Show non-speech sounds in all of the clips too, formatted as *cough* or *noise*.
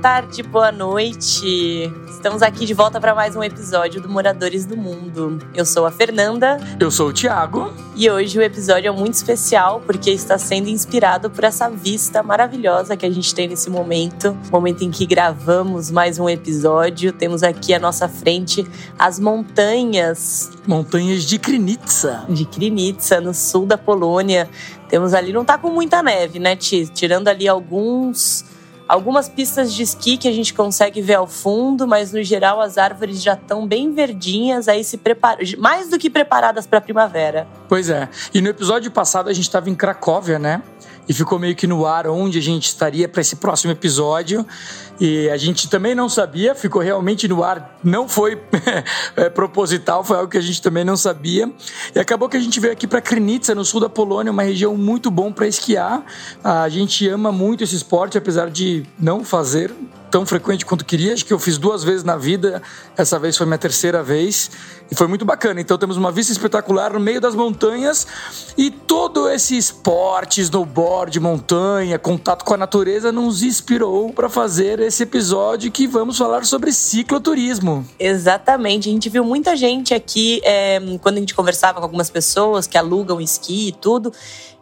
tarde, boa noite. Estamos aqui de volta para mais um episódio do Moradores do Mundo. Eu sou a Fernanda. Eu sou o Thiago. E hoje o episódio é muito especial porque está sendo inspirado por essa vista maravilhosa que a gente tem nesse momento momento em que gravamos mais um episódio. Temos aqui à nossa frente as montanhas. Montanhas de Krynica. De Krynica, no sul da Polônia. Temos ali, não tá com muita neve, né, Ti? Tirando ali alguns algumas pistas de esqui que a gente consegue ver ao fundo, mas no geral as árvores já estão bem verdinhas, aí se prepara, mais do que preparadas para a primavera. Pois é. E no episódio passado a gente estava em Cracóvia, né? e ficou meio que no ar onde a gente estaria para esse próximo episódio. E a gente também não sabia, ficou realmente no ar, não foi *laughs* é, proposital, foi algo que a gente também não sabia. E acabou que a gente veio aqui para Krynica, no sul da Polônia, uma região muito bom para esquiar. A gente ama muito esse esporte, apesar de não fazer tão frequente quanto queria. Acho que eu fiz duas vezes na vida, essa vez foi minha terceira vez e foi muito bacana. Então temos uma vista espetacular no meio das montanhas e todo esse esporte, snowboard, montanha, contato com a natureza nos inspirou para fazer esse episódio que vamos falar sobre cicloturismo. Exatamente, a gente viu muita gente aqui é, quando a gente conversava com algumas pessoas que alugam esqui e tudo,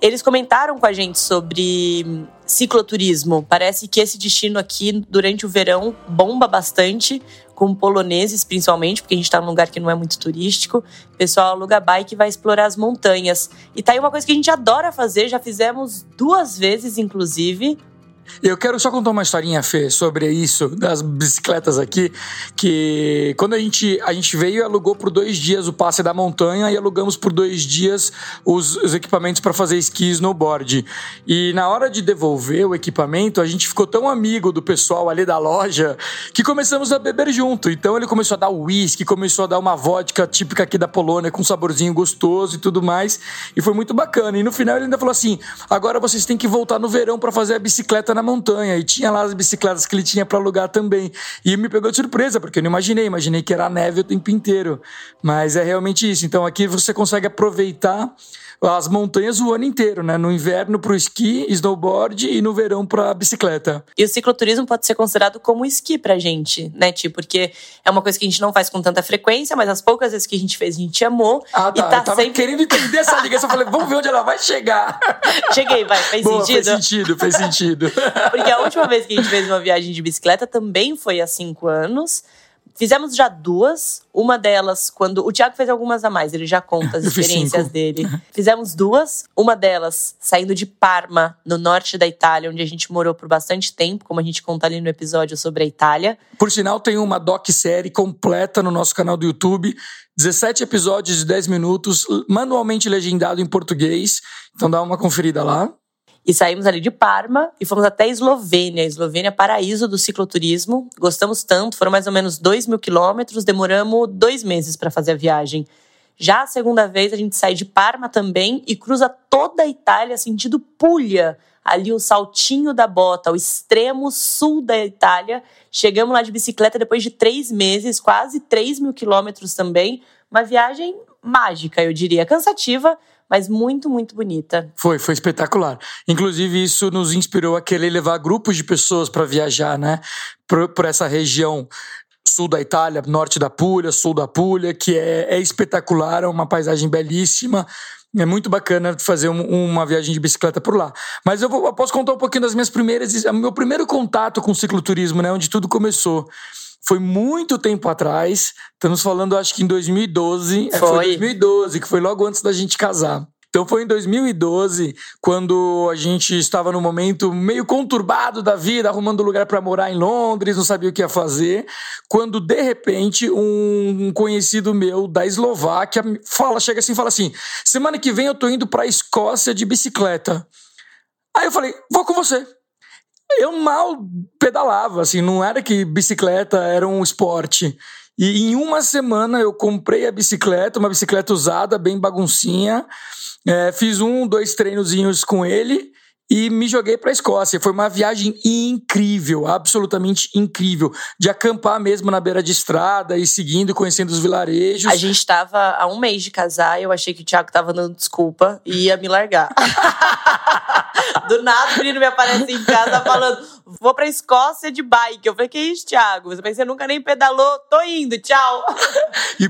eles comentaram com a gente sobre cicloturismo. Parece que esse destino aqui durante o verão bomba bastante com poloneses, principalmente, porque a gente está num lugar que não é muito turístico. O pessoal aluga bike e vai explorar as montanhas. E tá aí uma coisa que a gente adora fazer, já fizemos duas vezes, inclusive. Eu quero só contar uma historinha, Fê, sobre isso, das bicicletas aqui, que quando a gente, a gente veio e alugou por dois dias o passe da montanha e alugamos por dois dias os, os equipamentos para fazer esqui e snowboard. E na hora de devolver o equipamento, a gente ficou tão amigo do pessoal ali da loja que começamos a beber junto. Então ele começou a dar uísque, começou a dar uma vodka típica aqui da Polônia, com um saborzinho gostoso e tudo mais. E foi muito bacana. E no final ele ainda falou assim: agora vocês têm que voltar no verão para fazer a bicicleta na montanha e tinha lá as bicicletas que ele tinha para alugar também. E me pegou de surpresa, porque eu não imaginei, imaginei que era neve o tempo inteiro. Mas é realmente isso. Então aqui você consegue aproveitar as montanhas o ano inteiro, né? No inverno para o esqui, snowboard e no verão para bicicleta. E o cicloturismo pode ser considerado como esqui pra gente, né, Ti? Porque é uma coisa que a gente não faz com tanta frequência, mas as poucas vezes que a gente fez, a gente amou. Ah, tá. E tá eu tava sempre... querendo entender essa ligação. Eu falei, vamos ver onde ela vai chegar. *laughs* Cheguei, vai. Fez Boa, sentido? Fez sentido, fez sentido. *laughs* Porque a última vez que a gente fez uma viagem de bicicleta também foi há cinco anos. Fizemos já duas. Uma delas, quando. O Thiago fez algumas a mais, ele já conta as experiências dele. Fizemos duas. Uma delas saindo de Parma, no norte da Itália, onde a gente morou por bastante tempo, como a gente conta ali no episódio sobre a Itália. Por sinal, tem uma doc-série completa no nosso canal do YouTube. 17 episódios de 10 minutos, manualmente legendado em português. Então dá uma conferida lá. E saímos ali de Parma e fomos até Eslovênia. Eslovênia, paraíso do cicloturismo. Gostamos tanto, foram mais ou menos 2 mil quilômetros, demoramos dois meses para fazer a viagem. Já a segunda vez, a gente sai de Parma também e cruza toda a Itália, sentido Puglia, ali o saltinho da bota, o extremo sul da Itália. Chegamos lá de bicicleta depois de três meses, quase 3 mil quilômetros também. Uma viagem mágica, eu diria. Cansativa, mas muito, muito bonita. Foi, foi espetacular. Inclusive, isso nos inspirou a querer levar grupos de pessoas para viajar, né? Por, por essa região sul da Itália, norte da Puglia, sul da Puglia, que é, é espetacular, é uma paisagem belíssima. É muito bacana fazer um, uma viagem de bicicleta por lá. Mas eu, vou, eu posso contar um pouquinho das minhas primeiras, meu primeiro contato com o cicloturismo, né? Onde tudo começou. Foi muito tempo atrás. Estamos falando, acho que em 2012. Foi. É, foi 2012, que foi logo antes da gente casar. Então foi em 2012, quando a gente estava num momento meio conturbado da vida, arrumando lugar para morar em Londres, não sabia o que ia fazer, quando de repente um conhecido meu da Eslováquia fala, chega assim, e fala assim: "Semana que vem eu tô indo para a Escócia de bicicleta". Aí eu falei: "Vou com você". Eu mal pedalava, assim, não era que bicicleta era um esporte. E em uma semana eu comprei a bicicleta, uma bicicleta usada, bem baguncinha. É, fiz um, dois treinozinhos com ele e me joguei para a Escócia. Foi uma viagem incrível, absolutamente incrível, de acampar mesmo na beira de estrada e seguindo, conhecendo os vilarejos. A gente estava há um mês de casar, eu achei que o Thiago estava dando desculpa e ia me largar. *laughs* Do nada o menino me aparece em casa falando: vou pra Escócia de bike. Eu falei, que isso, Thiago? Você pensa, nunca nem pedalou, tô indo, tchau.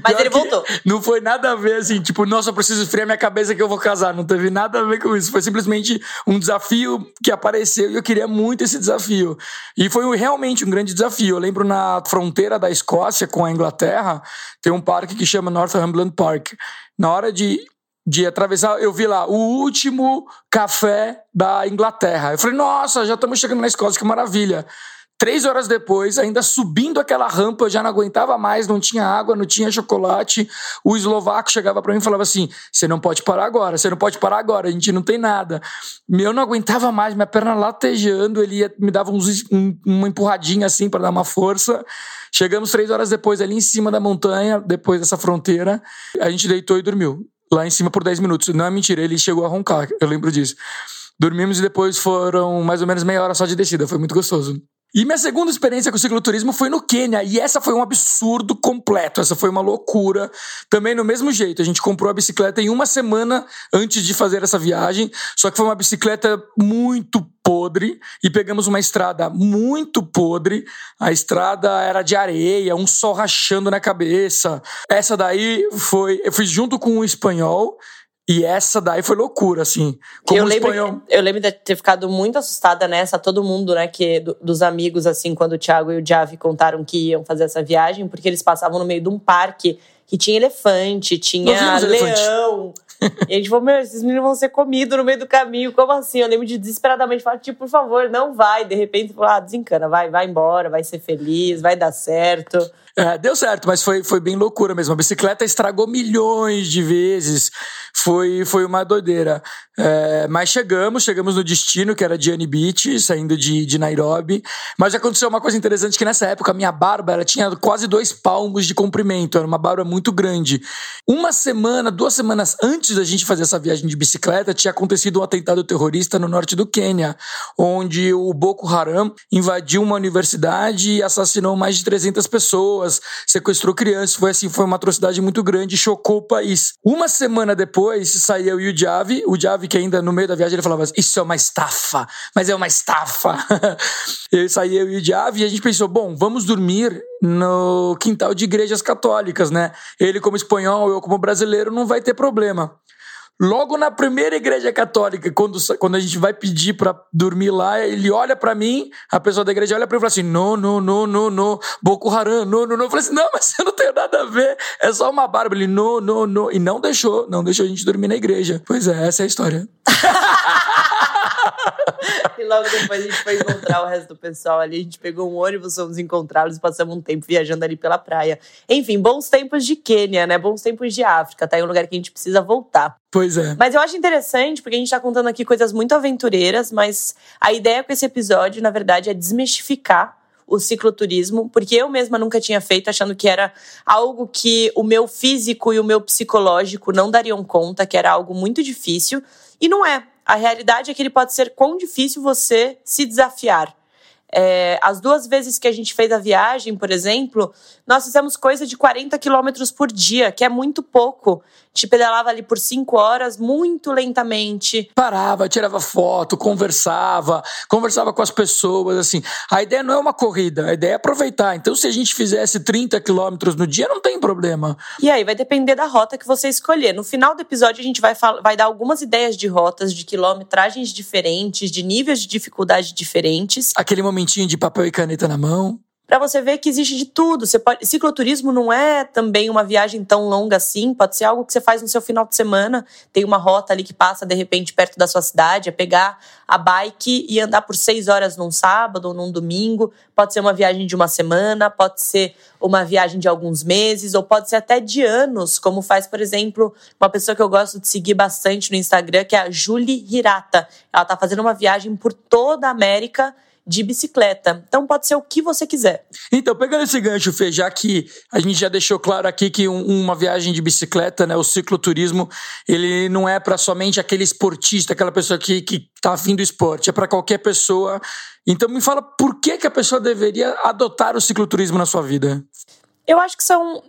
Mas ele voltou. Não foi nada a ver assim, tipo, nossa, eu preciso friar minha cabeça que eu vou casar. Não teve nada a ver com isso. Foi simplesmente um desafio que apareceu e eu queria muito esse desafio. E foi realmente um grande desafio. Eu lembro na fronteira da Escócia com a Inglaterra, tem um parque que chama Northumberland Park. Na hora de de atravessar, eu vi lá o último café da Inglaterra. Eu falei, nossa, já estamos chegando na Escócia, que maravilha. Três horas depois, ainda subindo aquela rampa, eu já não aguentava mais, não tinha água, não tinha chocolate. O eslovaco chegava para mim e falava assim: Você não pode parar agora, você não pode parar agora, a gente não tem nada. Eu não aguentava mais, minha perna latejando, ele ia, me dava uns, um, uma empurradinha assim para dar uma força. Chegamos três horas depois, ali em cima da montanha, depois dessa fronteira, a gente deitou e dormiu lá em cima por 10 minutos. Não é mentira, ele chegou a roncar, eu lembro disso. Dormimos e depois foram mais ou menos meia hora só de descida, foi muito gostoso. E minha segunda experiência com cicloturismo foi no Quênia, e essa foi um absurdo completo, essa foi uma loucura. Também no mesmo jeito, a gente comprou a bicicleta em uma semana antes de fazer essa viagem, só que foi uma bicicleta muito podre e pegamos uma estrada muito podre. A estrada era de areia, um sol rachando na cabeça. Essa daí foi, eu fui junto com um espanhol e essa daí foi loucura, assim. Como eu, lembro, espanhol... eu lembro de ter ficado muito assustada nessa, todo mundo, né, que do, dos amigos, assim, quando o Thiago e o Javi contaram que iam fazer essa viagem, porque eles passavam no meio de um parque que tinha elefante, tinha leão. e a gente falou, meu, esses meninos vão ser comidos no meio do caminho, como assim? Eu lembro de desesperadamente falar, tipo, por favor, não vai. De repente, falou, ah, desencana, vai, vai embora, vai ser feliz, vai dar certo. É, deu certo, mas foi, foi bem loucura mesmo. A bicicleta estragou milhões de vezes. Foi, foi uma doideira. É, mas chegamos, chegamos no destino, que era Gianni Beach, saindo de, de Nairobi. Mas aconteceu uma coisa interessante que nessa época a minha barba ela tinha quase dois palmos de comprimento. Era uma barba muito grande. Uma semana, duas semanas antes da gente fazer essa viagem de bicicleta, tinha acontecido um atentado terrorista no norte do Quênia, onde o Boko Haram invadiu uma universidade e assassinou mais de 300 pessoas sequestrou crianças. Foi assim, foi uma atrocidade muito grande, chocou o país. Uma semana depois, saiu o Javi, o Javi que ainda no meio da viagem ele falava isso é uma estafa, mas é uma estafa. *laughs* ele saiu o Javi e a gente pensou, bom, vamos dormir no quintal de igrejas católicas, né? Ele como espanhol, eu como brasileiro, não vai ter problema. Logo na primeira igreja católica, quando, quando a gente vai pedir para dormir lá, ele olha para mim, a pessoa da igreja olha para mim e fala assim: não, não, não, não, não, Boko Haram, não, não, não. Eu falei assim: não, mas eu não tenho nada a ver, é só uma barba. Ele, não, não, não. E não deixou, não deixou a gente dormir na igreja. Pois é, essa é a história. *laughs* *laughs* e logo depois a gente foi encontrar o resto do pessoal ali. A gente pegou um ônibus, fomos encontrá-los e passamos um tempo viajando ali pela praia. Enfim, bons tempos de Quênia, né? Bons tempos de África. Tá aí um lugar que a gente precisa voltar. Pois é. Mas eu acho interessante, porque a gente tá contando aqui coisas muito aventureiras, mas a ideia com esse episódio, na verdade, é desmistificar o cicloturismo, porque eu mesma nunca tinha feito, achando que era algo que o meu físico e o meu psicológico não dariam conta, que era algo muito difícil. E não é. A realidade é que ele pode ser quão difícil você se desafiar. É, as duas vezes que a gente fez a viagem, por exemplo, nós fizemos coisa de 40 quilômetros por dia, que é muito pouco. Gente pedalava ali por cinco horas, muito lentamente. Parava, tirava foto, conversava, conversava com as pessoas, assim. A ideia não é uma corrida, a ideia é aproveitar. Então, se a gente fizesse 30 quilômetros no dia, não tem problema. E aí, vai depender da rota que você escolher. No final do episódio, a gente vai, vai dar algumas ideias de rotas, de quilometragens diferentes, de níveis de dificuldade diferentes. Aquele momentinho de papel e caneta na mão para você ver que existe de tudo. Você pode, cicloturismo não é também uma viagem tão longa assim, pode ser algo que você faz no seu final de semana. Tem uma rota ali que passa de repente perto da sua cidade, é pegar a bike e andar por seis horas num sábado ou num domingo. Pode ser uma viagem de uma semana, pode ser uma viagem de alguns meses, ou pode ser até de anos, como faz, por exemplo, uma pessoa que eu gosto de seguir bastante no Instagram, que é a Julie Hirata. Ela está fazendo uma viagem por toda a América de bicicleta. Então pode ser o que você quiser. Então, pegando esse gancho, Fê, já que a gente já deixou claro aqui que um, uma viagem de bicicleta, né, o cicloturismo, ele não é para somente aquele esportista, aquela pessoa que, que tá afim do esporte, é para qualquer pessoa. Então me fala por que, que a pessoa deveria adotar o cicloturismo na sua vida? Eu acho que são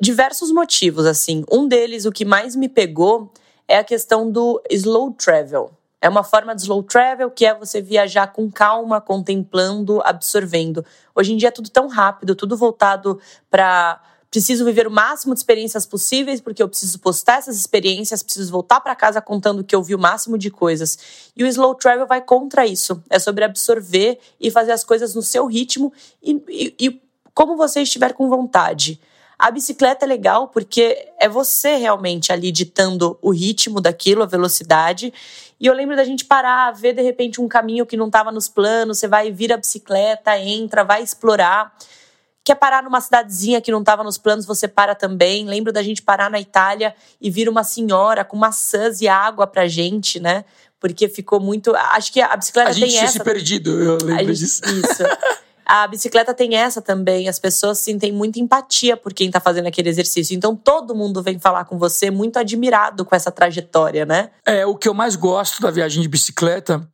diversos motivos, assim. Um deles, o que mais me pegou, é a questão do slow travel. É uma forma de slow travel, que é você viajar com calma, contemplando, absorvendo. Hoje em dia é tudo tão rápido, tudo voltado para preciso viver o máximo de experiências possíveis, porque eu preciso postar essas experiências, preciso voltar para casa contando que eu vi o máximo de coisas. E o slow travel vai contra isso. É sobre absorver e fazer as coisas no seu ritmo e, e, e como você estiver com vontade. A bicicleta é legal porque é você realmente ali ditando o ritmo daquilo, a velocidade. E eu lembro da gente parar, ver de repente um caminho que não estava nos planos, você vai vir a bicicleta, entra, vai explorar. Quer parar numa cidadezinha que não estava nos planos, você para também. Lembro da gente parar na Itália e vir uma senhora com maçãs e água pra gente, né? Porque ficou muito. Acho que a bicicleta a tem essa. A gente tinha se perdido, eu lembro gente, disso. Isso. *laughs* A bicicleta tem essa também. As pessoas sentem muita empatia por quem está fazendo aquele exercício. Então todo mundo vem falar com você muito admirado com essa trajetória, né? É, o que eu mais gosto da viagem de bicicleta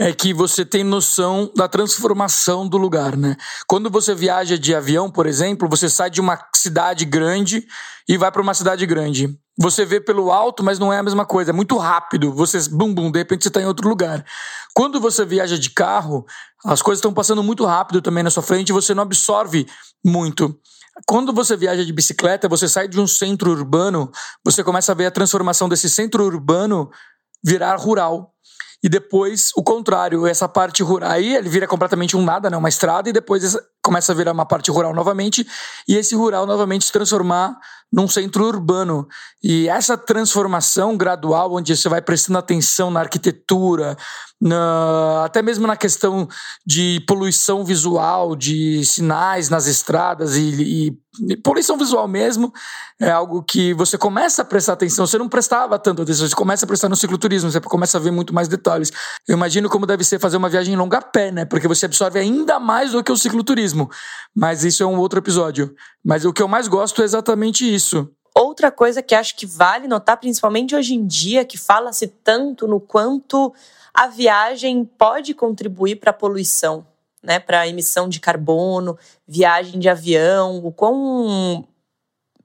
é que você tem noção da transformação do lugar, né? Quando você viaja de avião, por exemplo, você sai de uma cidade grande e vai para uma cidade grande. Você vê pelo alto, mas não é a mesma coisa, é muito rápido. Você, bum, bum, de repente você está em outro lugar. Quando você viaja de carro, as coisas estão passando muito rápido também na sua frente e você não absorve muito. Quando você viaja de bicicleta, você sai de um centro urbano, você começa a ver a transformação desse centro urbano virar rural. E depois o contrário, essa parte rural. Aí ele vira completamente um nada, né? Uma estrada, e depois começa a virar uma parte rural novamente, e esse rural novamente se transformar num centro urbano. E essa transformação gradual, onde você vai prestando atenção na arquitetura, na, até mesmo na questão de poluição visual, de sinais nas estradas e, e, e, poluição visual mesmo, é algo que você começa a prestar atenção. Você não prestava tanto atenção, você começa a prestar no cicloturismo, você começa a ver muito mais detalhes. Eu imagino como deve ser fazer uma viagem longa a pé, né? Porque você absorve ainda mais do que o cicloturismo. Mas isso é um outro episódio. Mas o que eu mais gosto é exatamente isso. Outra coisa que acho que vale notar, principalmente hoje em dia, que fala-se tanto no quanto a viagem pode contribuir para a poluição, né? Para a emissão de carbono, viagem de avião, o quão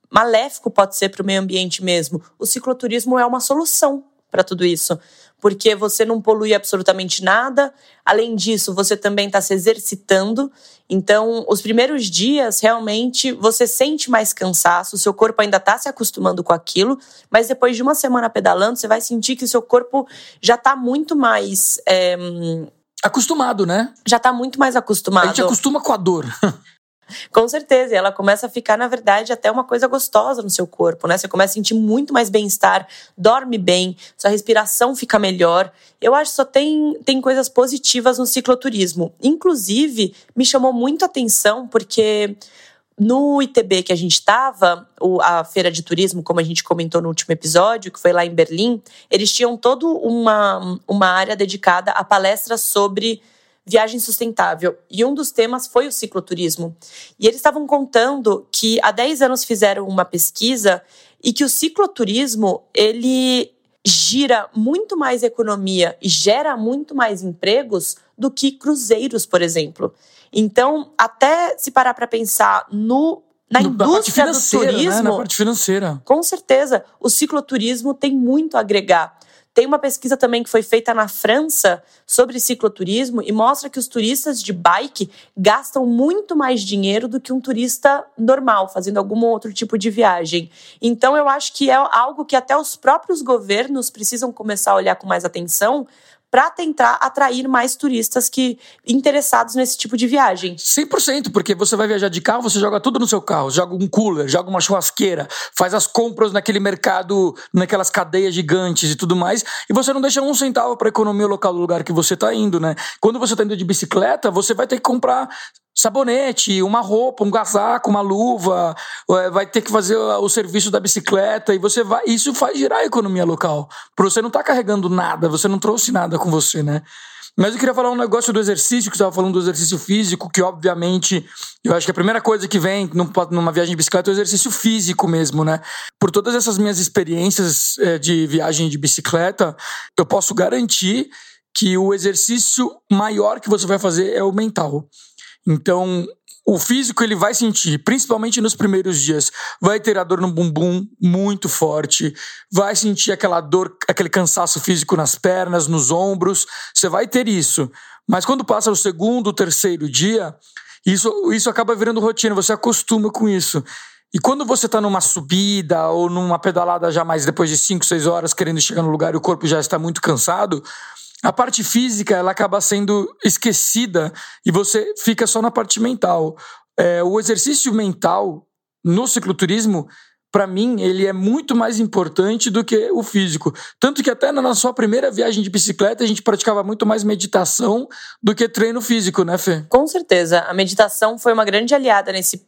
maléfico pode ser para o meio ambiente mesmo. O cicloturismo é uma solução para tudo isso porque você não polui absolutamente nada. Além disso, você também está se exercitando. Então, os primeiros dias, realmente, você sente mais cansaço, seu corpo ainda está se acostumando com aquilo, mas depois de uma semana pedalando, você vai sentir que seu corpo já está muito mais. É... Acostumado, né? Já está muito mais acostumado. A gente acostuma com a dor. *laughs* Com certeza, e ela começa a ficar, na verdade, até uma coisa gostosa no seu corpo, né? Você começa a sentir muito mais bem-estar, dorme bem, sua respiração fica melhor. Eu acho que só tem, tem coisas positivas no cicloturismo. Inclusive, me chamou muito a atenção porque no ITB que a gente estava, a feira de turismo, como a gente comentou no último episódio, que foi lá em Berlim, eles tinham toda uma, uma área dedicada a palestras sobre viagem sustentável. E um dos temas foi o cicloturismo. E eles estavam contando que há 10 anos fizeram uma pesquisa e que o cicloturismo, ele gira muito mais economia e gera muito mais empregos do que cruzeiros, por exemplo. Então, até se parar para pensar no na no, indústria do turismo, né? na parte financeira. Com certeza, o cicloturismo tem muito a agregar. Tem uma pesquisa também que foi feita na França sobre cicloturismo e mostra que os turistas de bike gastam muito mais dinheiro do que um turista normal, fazendo algum outro tipo de viagem. Então, eu acho que é algo que até os próprios governos precisam começar a olhar com mais atenção para tentar atrair mais turistas que interessados nesse tipo de viagem. 100%, porque você vai viajar de carro, você joga tudo no seu carro, joga um cooler, joga uma churrasqueira, faz as compras naquele mercado, naquelas cadeias gigantes e tudo mais, e você não deixa um centavo para economia local do lugar que você está indo, né? Quando você está indo de bicicleta, você vai ter que comprar sabonete, uma roupa, um casaco, uma luva, é, vai ter que fazer o serviço da bicicleta e você vai. Isso faz girar a economia local. Para você não estar tá carregando nada, você não trouxe nada com você, né? Mas eu queria falar um negócio do exercício, que você estava falando do exercício físico, que obviamente eu acho que a primeira coisa que vem numa viagem de bicicleta é o exercício físico mesmo, né? Por todas essas minhas experiências é, de viagem de bicicleta, eu posso garantir que o exercício maior que você vai fazer é o mental. Então, o físico ele vai sentir, principalmente nos primeiros dias, vai ter a dor no bumbum muito forte, vai sentir aquela dor, aquele cansaço físico nas pernas, nos ombros, você vai ter isso. Mas quando passa o segundo, terceiro dia, isso, isso acaba virando rotina, você acostuma com isso. E quando você está numa subida ou numa pedalada já mais depois de 5, 6 horas querendo chegar no lugar e o corpo já está muito cansado, a parte física ela acaba sendo esquecida e você fica só na parte mental. É, o exercício mental no cicloturismo, para mim, ele é muito mais importante do que o físico. Tanto que até na sua primeira viagem de bicicleta a gente praticava muito mais meditação do que treino físico, né, Fê? Com certeza. A meditação foi uma grande aliada nesse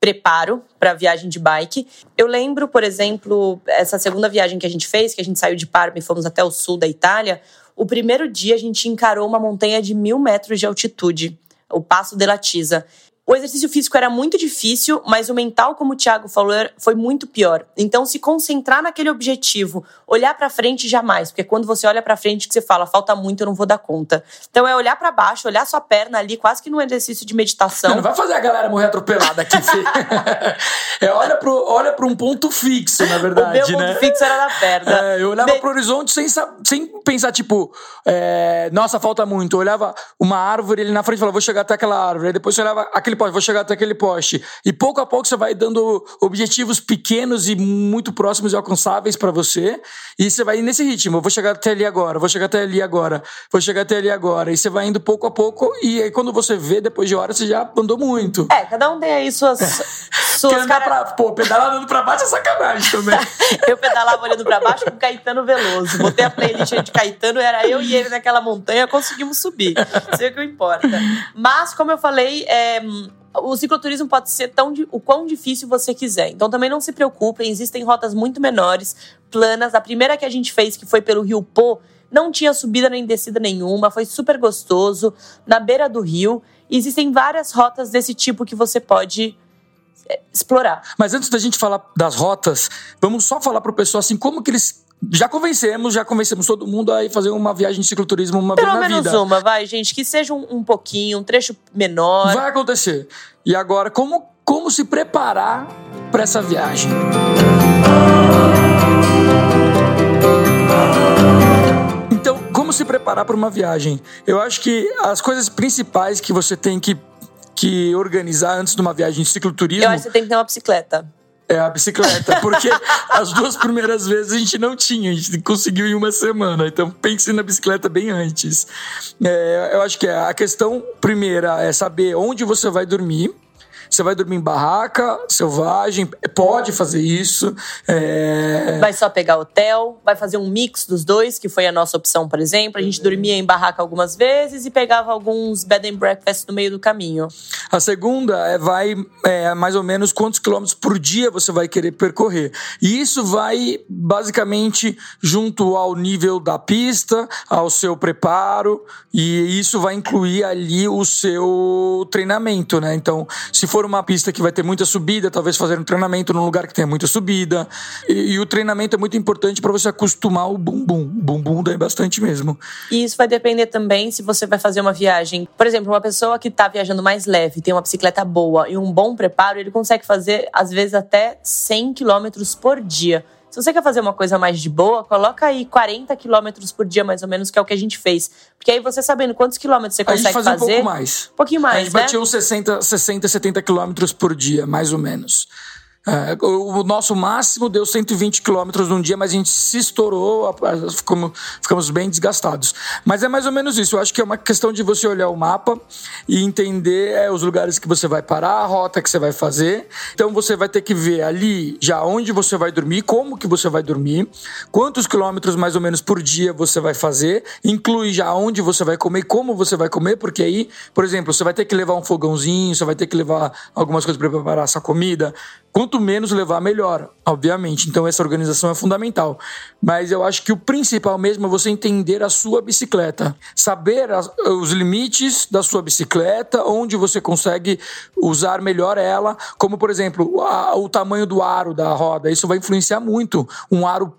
preparo para a viagem de bike. Eu lembro, por exemplo, essa segunda viagem que a gente fez, que a gente saiu de Parma e fomos até o sul da Itália. O primeiro dia a gente encarou uma montanha de mil metros de altitude, o Passo de Latisa. O exercício físico era muito difícil, mas o mental, como o Thiago falou, foi muito pior. Então, se concentrar naquele objetivo, olhar para frente jamais, porque quando você olha para frente que você fala, falta muito, eu não vou dar conta. Então é olhar para baixo, olhar sua perna ali, quase que num exercício de meditação. Não, vai fazer a galera morrer atropelada aqui, *laughs* é olha pro, olha para um ponto fixo, na verdade, o meu né? ponto fixo era na perna. É, eu olhava Me... pro horizonte sem, sem pensar tipo, é, nossa, falta muito. Eu olhava uma árvore ali na frente e falava, vou chegar até aquela árvore. Aí depois você olhava aquele poste, vou chegar até aquele poste. E pouco a pouco você vai dando objetivos pequenos e muito próximos e alcançáveis para você. E você vai nesse ritmo. Vou chegar até ali agora, vou chegar até ali agora, vou chegar até ali agora. E você vai indo pouco a pouco. E aí quando você vê, depois de horas, você já andou muito. É, cada um tem aí suas. *laughs* suas andar cara... pra, pô, pedalar andando pra baixo é sacanagem também. *laughs* eu pedalava olhando pra baixo com Caetano Veloso. Botei a playlist de Caetano, era eu e ele naquela montanha, conseguimos subir. Isso é o que importa. Mas, como eu falei, é, o cicloturismo pode ser tão o quão difícil você quiser. Então também não se preocupem, existem rotas muito menores, planas. A primeira que a gente fez, que foi pelo Rio Pô, não tinha subida nem descida nenhuma, foi super gostoso, na beira do rio. Existem várias rotas desse tipo que você pode explorar. Mas antes da gente falar das rotas, vamos só falar para o pessoal assim como que eles já convencemos, já convencemos todo mundo a ir fazer uma viagem de cicloturismo uma Pelo vez na vida. Pelo menos uma, vai, gente, que seja um, um, pouquinho, um trecho menor. Vai acontecer. E agora, como, como se preparar para essa viagem? Então, como se preparar para uma viagem? Eu acho que as coisas principais que você tem que, que organizar antes de uma viagem de cicloturismo. Eu acho que você tem que ter uma bicicleta. É a bicicleta, porque *laughs* as duas primeiras vezes a gente não tinha, a gente conseguiu em uma semana, então pense na bicicleta bem antes. É, eu acho que a questão primeira é saber onde você vai dormir, você vai dormir em barraca, selvagem, pode fazer isso. É... Vai só pegar hotel, vai fazer um mix dos dois, que foi a nossa opção, por exemplo. A gente dormia em barraca algumas vezes e pegava alguns bed and breakfast no meio do caminho. A segunda é vai é, mais ou menos quantos quilômetros por dia você vai querer percorrer. E isso vai basicamente junto ao nível da pista, ao seu preparo, e isso vai incluir ali o seu treinamento, né? Então, se for for uma pista que vai ter muita subida, talvez fazer um treinamento num lugar que tenha muita subida. E, e o treinamento é muito importante para você acostumar o bumbum. Bumbum dá bastante mesmo. E isso vai depender também se você vai fazer uma viagem. Por exemplo, uma pessoa que está viajando mais leve, tem uma bicicleta boa e um bom preparo, ele consegue fazer, às vezes, até 100 quilômetros por dia. Se você quer fazer uma coisa mais de boa, coloca aí 40 quilômetros por dia, mais ou menos, que é o que a gente fez. Porque aí você sabendo quantos quilômetros você consegue fazer. A gente fazia um pouco mais. Um pouquinho mais. A gente né? batia uns 60, 60, 70 quilômetros por dia, mais ou menos. É, o nosso máximo deu 120 quilômetros num dia, mas a gente se estourou, ficamos, ficamos bem desgastados. Mas é mais ou menos isso. Eu acho que é uma questão de você olhar o mapa e entender é, os lugares que você vai parar, a rota que você vai fazer. Então você vai ter que ver ali já onde você vai dormir, como que você vai dormir, quantos quilômetros mais ou menos por dia você vai fazer, inclui já onde você vai comer, como você vai comer, porque aí, por exemplo, você vai ter que levar um fogãozinho, você vai ter que levar algumas coisas para preparar essa comida. Quanto menos levar, melhor, obviamente. Então, essa organização é fundamental. Mas eu acho que o principal mesmo é você entender a sua bicicleta. Saber as, os limites da sua bicicleta, onde você consegue usar melhor ela. Como, por exemplo, a, o tamanho do aro da roda. Isso vai influenciar muito. Um aro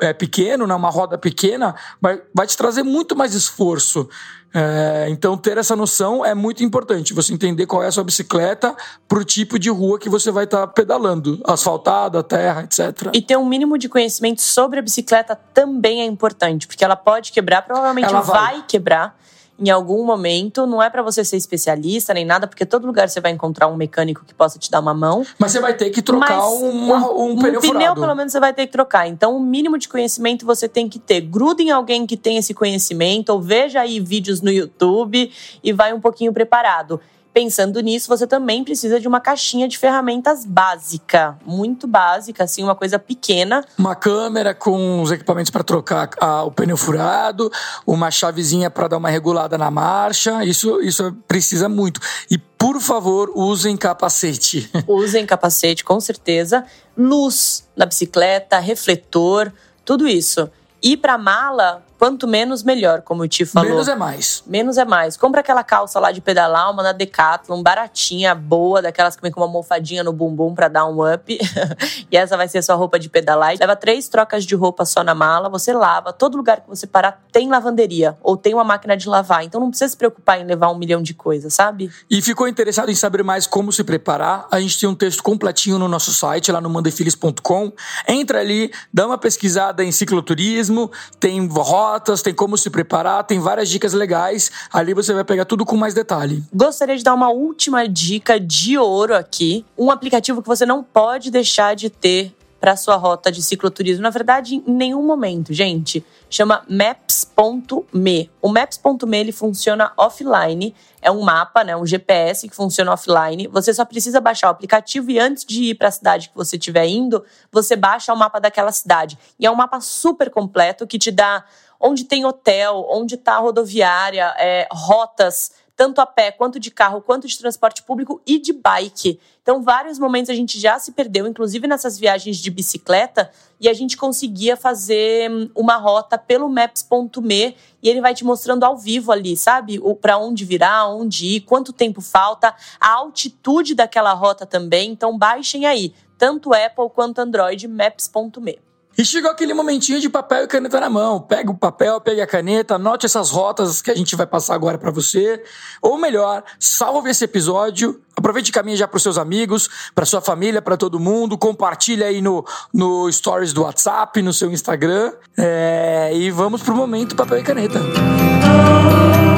é, pequeno, né, uma roda pequena, vai, vai te trazer muito mais esforço. É, então, ter essa noção é muito importante. Você entender qual é a sua bicicleta para o tipo de rua que você vai estar tá pedalando, asfaltada, terra, etc. E ter um mínimo de conhecimento sobre a bicicleta também é importante, porque ela pode quebrar, provavelmente ela vai. vai quebrar em algum momento. Não é para você ser especialista nem nada, porque todo lugar você vai encontrar um mecânico que possa te dar uma mão. Mas você vai ter que trocar um, um, um, pneu, um pneu pelo menos você vai ter que trocar. Então, o mínimo de conhecimento você tem que ter. Gruda em alguém que tem esse conhecimento, ou veja aí vídeos no YouTube e vai um pouquinho preparado. Pensando nisso, você também precisa de uma caixinha de ferramentas básica, muito básica, assim, uma coisa pequena. Uma câmera com os equipamentos para trocar o pneu furado, uma chavezinha para dar uma regulada na marcha, isso, isso precisa muito. E por favor, usem capacete. *laughs* Usem capacete, com certeza. Luz na bicicleta, refletor, tudo isso. E para mala, quanto menos, melhor, como o Ti falou. Menos é mais. Menos é mais. Compra aquela calça lá de pedalar, uma na Decathlon, baratinha, boa, daquelas que vem com uma almofadinha no bumbum para dar um up. *laughs* e essa vai ser a sua roupa de pedalar. Leva três trocas de roupa só na mala, você lava. Todo lugar que você parar tem lavanderia ou tem uma máquina de lavar. Então não precisa se preocupar em levar um milhão de coisas, sabe? E ficou interessado em saber mais como se preparar? A gente tem um texto completinho no nosso site, lá no mandefilis.com. Entra ali, dá uma pesquisada em cicloturismo, tem roda rotas, tem como se preparar, tem várias dicas legais. Ali você vai pegar tudo com mais detalhe. Gostaria de dar uma última dica de ouro aqui. Um aplicativo que você não pode deixar de ter para sua rota de cicloturismo. Na verdade, em nenhum momento, gente. Chama maps.me. O maps.me ele funciona offline. É um mapa, né, um GPS que funciona offline. Você só precisa baixar o aplicativo e antes de ir para a cidade que você estiver indo, você baixa o mapa daquela cidade. E é um mapa super completo que te dá onde tem hotel, onde está a rodoviária, é, rotas, tanto a pé, quanto de carro, quanto de transporte público e de bike. Então, vários momentos a gente já se perdeu, inclusive nessas viagens de bicicleta, e a gente conseguia fazer hum, uma rota pelo maps.me e ele vai te mostrando ao vivo ali, sabe? Para onde virar, onde ir, quanto tempo falta, a altitude daquela rota também. Então, baixem aí, tanto Apple quanto Android, maps.me. E chegou aquele momentinho de papel e caneta na mão. Pega o papel, pega a caneta, anote essas rotas que a gente vai passar agora para você. Ou melhor, salve esse episódio, aproveite e caminhe já para os seus amigos, para sua família, para todo mundo. Compartilha aí no, no stories do WhatsApp, no seu Instagram. É, e vamos pro momento papel e caneta. acho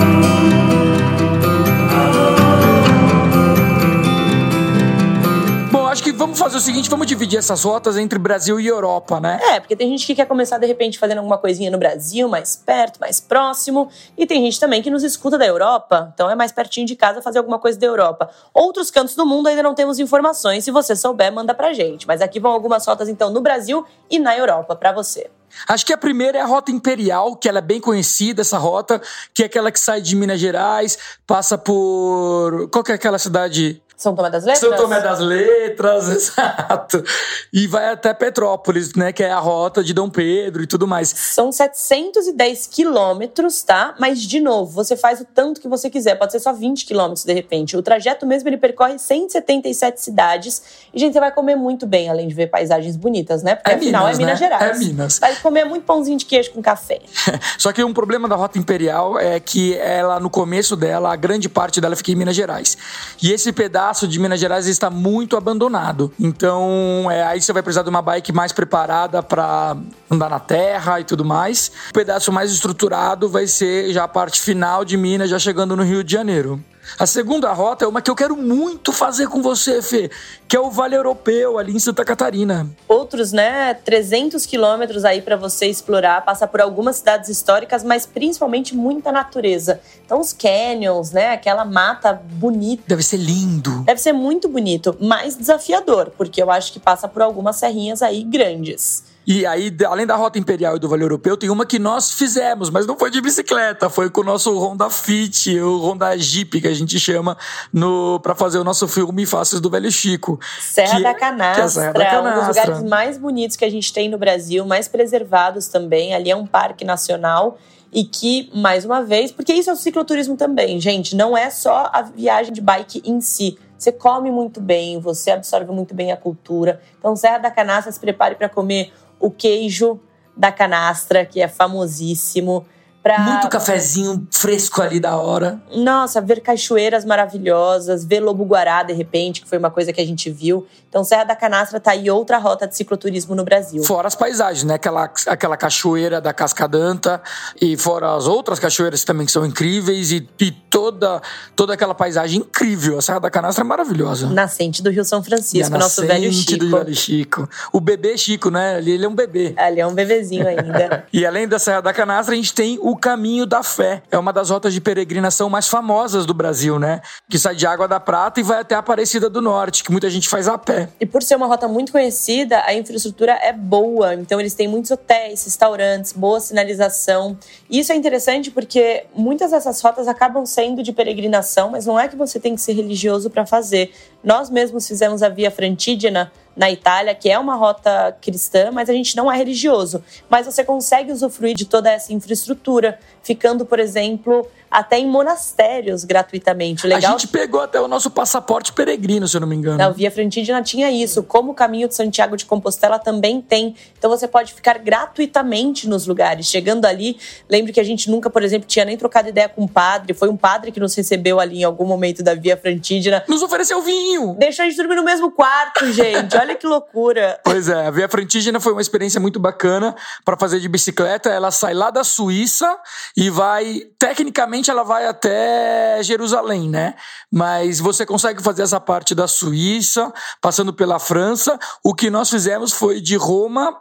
vamos fazer o seguinte, vamos dividir essas rotas entre Brasil e Europa, né? É, porque tem gente que quer começar de repente fazendo alguma coisinha no Brasil, mais perto, mais próximo, e tem gente também que nos escuta da Europa, então é mais pertinho de casa fazer alguma coisa da Europa. Outros cantos do mundo ainda não temos informações, se você souber, manda pra gente. Mas aqui vão algumas rotas então no Brasil e na Europa para você. Acho que a primeira é a Rota Imperial, que ela é bem conhecida, essa rota, que é aquela que sai de Minas Gerais, passa por. Qual que é aquela cidade? São Tomé das Letras? São Tomé das Letras, *laughs* exato. E vai até Petrópolis, né? Que é a rota de Dom Pedro e tudo mais. São 710 quilômetros, tá? Mas, de novo, você faz o tanto que você quiser. Pode ser só 20 quilômetros, de repente. O trajeto mesmo, ele percorre 177 cidades. E, gente, você vai comer muito bem, além de ver paisagens bonitas, né? Porque, é afinal, Minas, é Minas né? Gerais. É Minas. Vai comer muito pãozinho de queijo com café. *laughs* só que um problema da Rota Imperial é que ela, no começo dela, a grande parte dela fica em Minas Gerais. E esse pedaço pedaço de Minas Gerais está muito abandonado. Então, é, aí você vai precisar de uma bike mais preparada para andar na terra e tudo mais. O pedaço mais estruturado vai ser já a parte final de Minas, já chegando no Rio de Janeiro. A segunda rota é uma que eu quero muito fazer com você, Fê, que é o Vale Europeu, ali em Santa Catarina. Outros, né, 300 quilômetros aí para você explorar, passa por algumas cidades históricas, mas principalmente muita natureza. Então, os canyons, né, aquela mata bonita. Deve ser lindo. Deve ser muito bonito, mas desafiador, porque eu acho que passa por algumas serrinhas aí grandes. E aí, além da Rota Imperial e do Vale Europeu, tem uma que nós fizemos, mas não foi de bicicleta, foi com o nosso Honda Fit, o Honda Jeep, que a gente chama, no para fazer o nosso filme Faces do Velho Chico. Serra, da, Canastra, é, é Serra da Canastra, um dos lugares mais bonitos que a gente tem no Brasil, mais preservados também. Ali é um parque nacional e que, mais uma vez, porque isso é o cicloturismo também, gente, não é só a viagem de bike em si. Você come muito bem, você absorve muito bem a cultura. Então, Serra da Canastra, se prepare para comer o queijo da Canastra, que é famosíssimo. Pra... Muito cafezinho fresco ali da hora. Nossa, ver cachoeiras maravilhosas, ver Lobo Guará, de repente, que foi uma coisa que a gente viu. Então, Serra da Canastra tá aí outra rota de cicloturismo no Brasil. Fora as paisagens, né? Aquela, aquela cachoeira da Cascadanta e fora as outras cachoeiras também que são incríveis e, e toda, toda aquela paisagem incrível. A Serra da Canastra é maravilhosa. Nascente do Rio São Francisco, nosso velho Chico. do velho Chico. O bebê Chico, né? Ali ele é um bebê. Ali é um bebezinho ainda. *laughs* e além da Serra da Canastra, a gente tem o o Caminho da Fé. É uma das rotas de peregrinação mais famosas do Brasil, né? Que sai de Água da Prata e vai até a Aparecida do Norte, que muita gente faz a pé. E por ser uma rota muito conhecida, a infraestrutura é boa. Então eles têm muitos hotéis, restaurantes, boa sinalização. E isso é interessante porque muitas dessas rotas acabam sendo de peregrinação, mas não é que você tem que ser religioso para fazer. Nós mesmos fizemos a Via Frantígena na Itália, que é uma rota cristã, mas a gente não é religioso. Mas você consegue usufruir de toda essa infraestrutura, ficando, por exemplo, até em monastérios gratuitamente. Legal? A gente pegou até o nosso passaporte peregrino, se eu não me engano. A Via Frentígena tinha isso, como o caminho de Santiago de Compostela também tem. Então você pode ficar gratuitamente nos lugares. Chegando ali, lembro que a gente nunca, por exemplo, tinha nem trocado ideia com um padre. Foi um padre que nos recebeu ali em algum momento da Via Frentígena. Nos ofereceu vinho! Deixou a gente dormir no mesmo quarto, gente. Olha que loucura. *laughs* Pois é, a Via Frentígena foi uma experiência muito bacana para fazer de bicicleta. Ela sai lá da Suíça e vai, tecnicamente, ela vai até Jerusalém, né? Mas você consegue fazer essa parte da Suíça, passando pela França. O que nós fizemos foi de Roma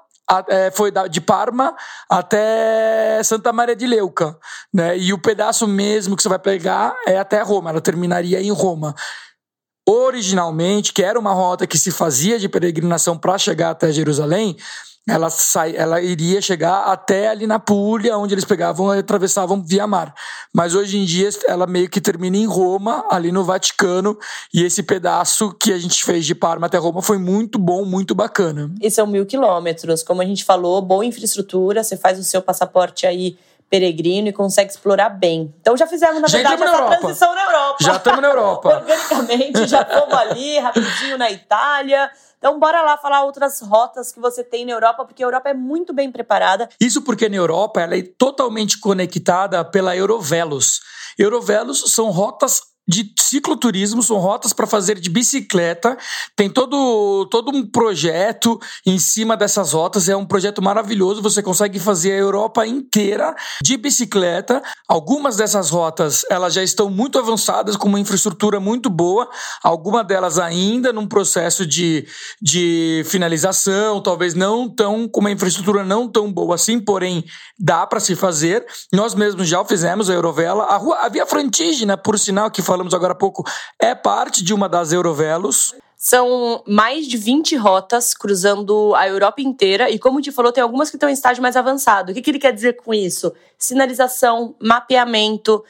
é, foi de Parma até Santa Maria de Leuca, né? E o pedaço mesmo que você vai pegar é até Roma, ela terminaria em Roma. Originalmente, que era uma rota que se fazia de peregrinação para chegar até Jerusalém, ela, sai, ela iria chegar até ali na Puglia, onde eles pegavam e atravessavam via mar. Mas hoje em dia ela meio que termina em Roma, ali no Vaticano, e esse pedaço que a gente fez de Parma até Roma foi muito bom, muito bacana. E são mil quilômetros, como a gente falou, boa infraestrutura, você faz o seu passaporte aí peregrino e consegue explorar bem. Então já fizemos, na já verdade, essa Europa. transição na Europa. Já estamos na Europa. *laughs* Organicamente, já fomos ali, rapidinho na Itália. Então, bora lá falar outras rotas que você tem na Europa, porque a Europa é muito bem preparada. Isso porque na Europa ela é totalmente conectada pela Eurovelos. Eurovelos são rotas de cicloturismo, são rotas para fazer de bicicleta. Tem todo, todo um projeto em cima dessas rotas. É um projeto maravilhoso. Você consegue fazer a Europa inteira de bicicleta. Algumas dessas rotas elas já estão muito avançadas, com uma infraestrutura muito boa. Algumas delas ainda num processo de, de finalização, talvez não tão com uma infraestrutura não tão boa assim, porém dá para se fazer. Nós mesmos já fizemos a Eurovela. A, rua, a Via Frantígena, por sinal, que falamos agora há pouco, é parte de uma das Eurovelos. São mais de 20 rotas cruzando a Europa inteira e, como te falou, tem algumas que estão em estágio mais avançado. O que, que ele quer dizer com isso? Sinalização, mapeamento,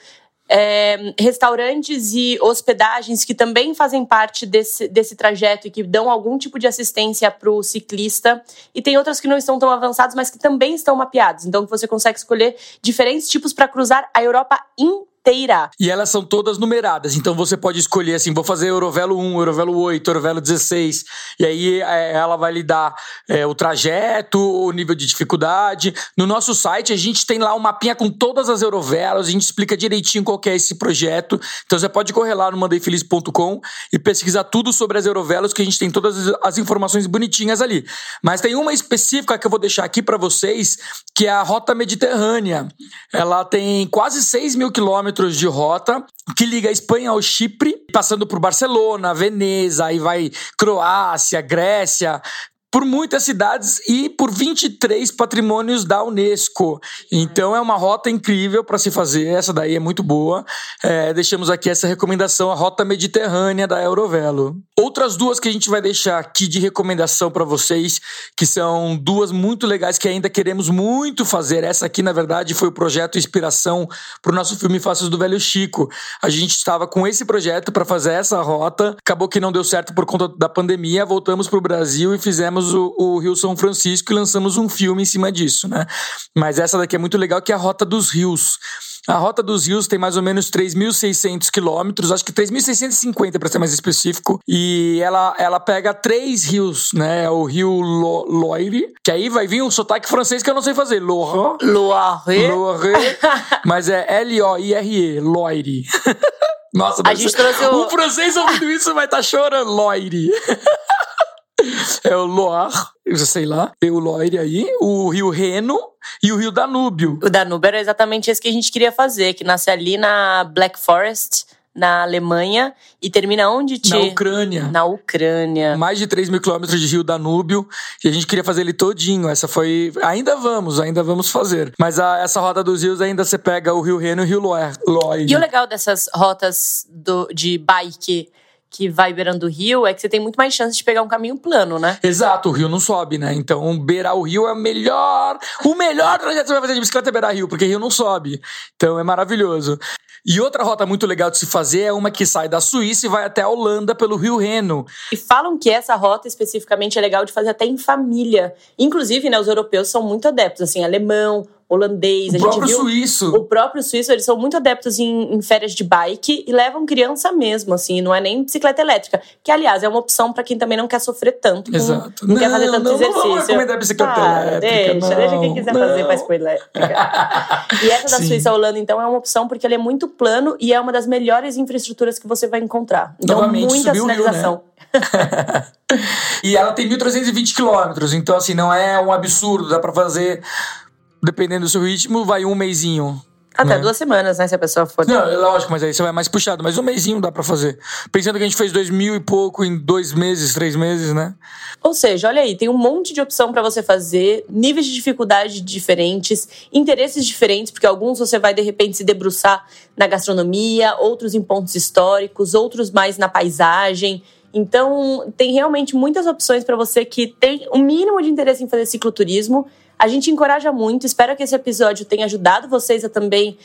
é, restaurantes e hospedagens que também fazem parte desse, desse trajeto e que dão algum tipo de assistência para o ciclista. E tem outras que não estão tão avançadas, mas que também estão mapeadas. Então você consegue escolher diferentes tipos para cruzar a Europa inteira inteira. E elas são todas numeradas, então você pode escolher assim, vou fazer Eurovelo 1, Eurovelo 8, Eurovelo 16, e aí é, ela vai lhe dar é, o trajeto, o nível de dificuldade. No nosso site a gente tem lá um mapinha com todas as Eurovelos, a gente explica direitinho qual é esse projeto. Então você pode correr lá no mandeifeliz.com e pesquisar tudo sobre as Eurovelos, que a gente tem todas as informações bonitinhas ali. Mas tem uma específica que eu vou deixar aqui para vocês, que é a Rota Mediterrânea. Ela tem quase 6 mil quilômetros quilômetros de rota que liga a Espanha ao Chipre, passando por Barcelona, Veneza, aí vai Croácia, Grécia, por muitas cidades e por 23 patrimônios da Unesco. Então é uma rota incrível para se fazer, essa daí é muito boa. É, deixamos aqui essa recomendação, a Rota Mediterrânea da Eurovelo. Outras duas que a gente vai deixar aqui de recomendação para vocês, que são duas muito legais que ainda queremos muito fazer. Essa aqui, na verdade, foi o projeto inspiração para o nosso filme Faces do Velho Chico. A gente estava com esse projeto para fazer essa rota, acabou que não deu certo por conta da pandemia, voltamos para o Brasil e fizemos o, o Rio São Francisco e lançamos um filme em cima disso, né? Mas essa daqui é muito legal, que é a Rota dos Rios. A Rota dos Rios tem mais ou menos 3.600 quilômetros, acho que 3.650 para ser mais específico. E ela, ela pega três rios, né? O rio Lo, Loire, que aí vai vir um sotaque francês que eu não sei fazer. Loire. Loire. Loire. *laughs* mas é L-O-I-R-E. Loire. *laughs* Nossa, a gente trouxe o... o francês ouvindo isso vai estar tá chorando. Loire. *laughs* *laughs* é o Loire, eu sei lá, tem o Loire aí, o rio Reno e o rio Danúbio. O Danúbio era exatamente esse que a gente queria fazer, que nasce ali na Black Forest, na Alemanha e termina onde, Ti? Na Ucrânia. Na Ucrânia. Mais de 3 mil quilômetros de rio Danúbio e a gente queria fazer ele todinho. Essa foi. Ainda vamos, ainda vamos fazer. Mas a, essa rota dos rios ainda você pega o rio Reno e o rio Loire. E o legal dessas rotas do, de bike que vai beirando o rio é que você tem muito mais chance de pegar um caminho plano, né? Exato, o rio não sobe, né? Então, beirar o rio é o melhor, o melhor trajeto que você vai fazer de bicicleta é beirar rio, porque rio não sobe. Então, é maravilhoso. E outra rota muito legal de se fazer é uma que sai da Suíça e vai até a Holanda pelo Rio Reno. E falam que essa rota especificamente é legal de fazer até em família. Inclusive, né, os europeus são muito adeptos, assim, alemão, holandês. O próprio viu, suíço. O próprio suíço, eles são muito adeptos em, em, férias de bike e levam criança mesmo, assim, não é nem bicicleta elétrica. Que, aliás, é uma opção para quem também não quer sofrer tanto. Com, Exato. Não, não, quer fazer tanto não, exercício. Não vou recomendar bicicleta ah, elétrica. Deixa, deixa quem quiser fazer, faz com elétrica. *laughs* e essa da Sim. Suíça Holanda, então, é uma opção porque ele é muito plano e é uma das melhores infraestruturas que você vai encontrar. Então, Novamente, muita sinalização. Rio, né? *laughs* e ela tem 1.320 quilômetros, então assim, não é um absurdo, dá para fazer dependendo do seu ritmo, vai um mêsinho. Até né? duas semanas, né? Se a pessoa for. Não, é lógico, mas aí você vai mais puxado. Mas um mêsinho dá para fazer. Pensando que a gente fez dois mil e pouco em dois meses, três meses, né? Ou seja, olha aí, tem um monte de opção para você fazer, níveis de dificuldade diferentes, interesses diferentes, porque alguns você vai de repente se debruçar na gastronomia, outros em pontos históricos, outros mais na paisagem. Então, tem realmente muitas opções para você que tem o um mínimo de interesse em fazer cicloturismo a gente encoraja muito, espero que esse episódio tenha ajudado vocês a também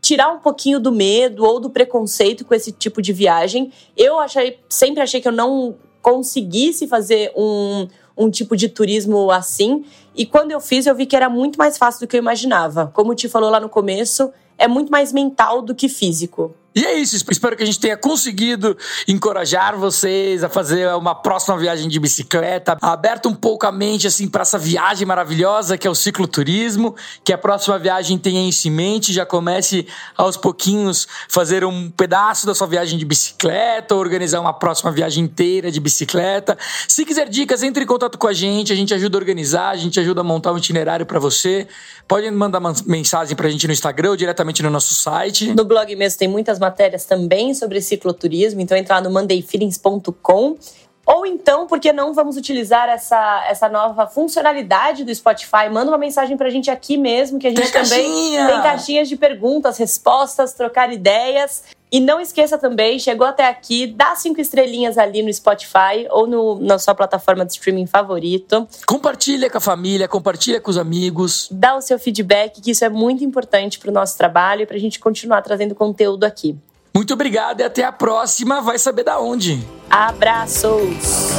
tirar um pouquinho do medo ou do preconceito com esse tipo de viagem. Eu achei, sempre achei que eu não conseguisse fazer um, um tipo de turismo assim. E quando eu fiz, eu vi que era muito mais fácil do que eu imaginava. Como Ti falou lá no começo, é muito mais mental do que físico. E é isso, espero que a gente tenha conseguido encorajar vocês a fazer uma próxima viagem de bicicleta, aberto um pouco a mente assim para essa viagem maravilhosa que é o cicloturismo, que a próxima viagem tenha isso em mente, já comece aos pouquinhos fazer um pedaço da sua viagem de bicicleta, organizar uma próxima viagem inteira de bicicleta. Se quiser dicas, entre em contato com a gente, a gente ajuda a organizar, a gente ajuda a montar um itinerário para você. Pode mandar mensagem pra gente no Instagram ou diretamente no nosso site. No blog mesmo tem muitas matérias também sobre cicloturismo, então entra lá no mondayfeelings.com. Ou então, porque não vamos utilizar essa, essa nova funcionalidade do Spotify? Manda uma mensagem pra gente aqui mesmo, que a gente tem também caixinha. tem caixinhas de perguntas, respostas, trocar ideias. E não esqueça também, chegou até aqui, dá cinco estrelinhas ali no Spotify ou no, na sua plataforma de streaming favorito. Compartilha com a família, compartilha com os amigos. Dá o seu feedback, que isso é muito importante para o nosso trabalho e para a gente continuar trazendo conteúdo aqui. Muito obrigado e até a próxima. Vai saber da onde. Abraços!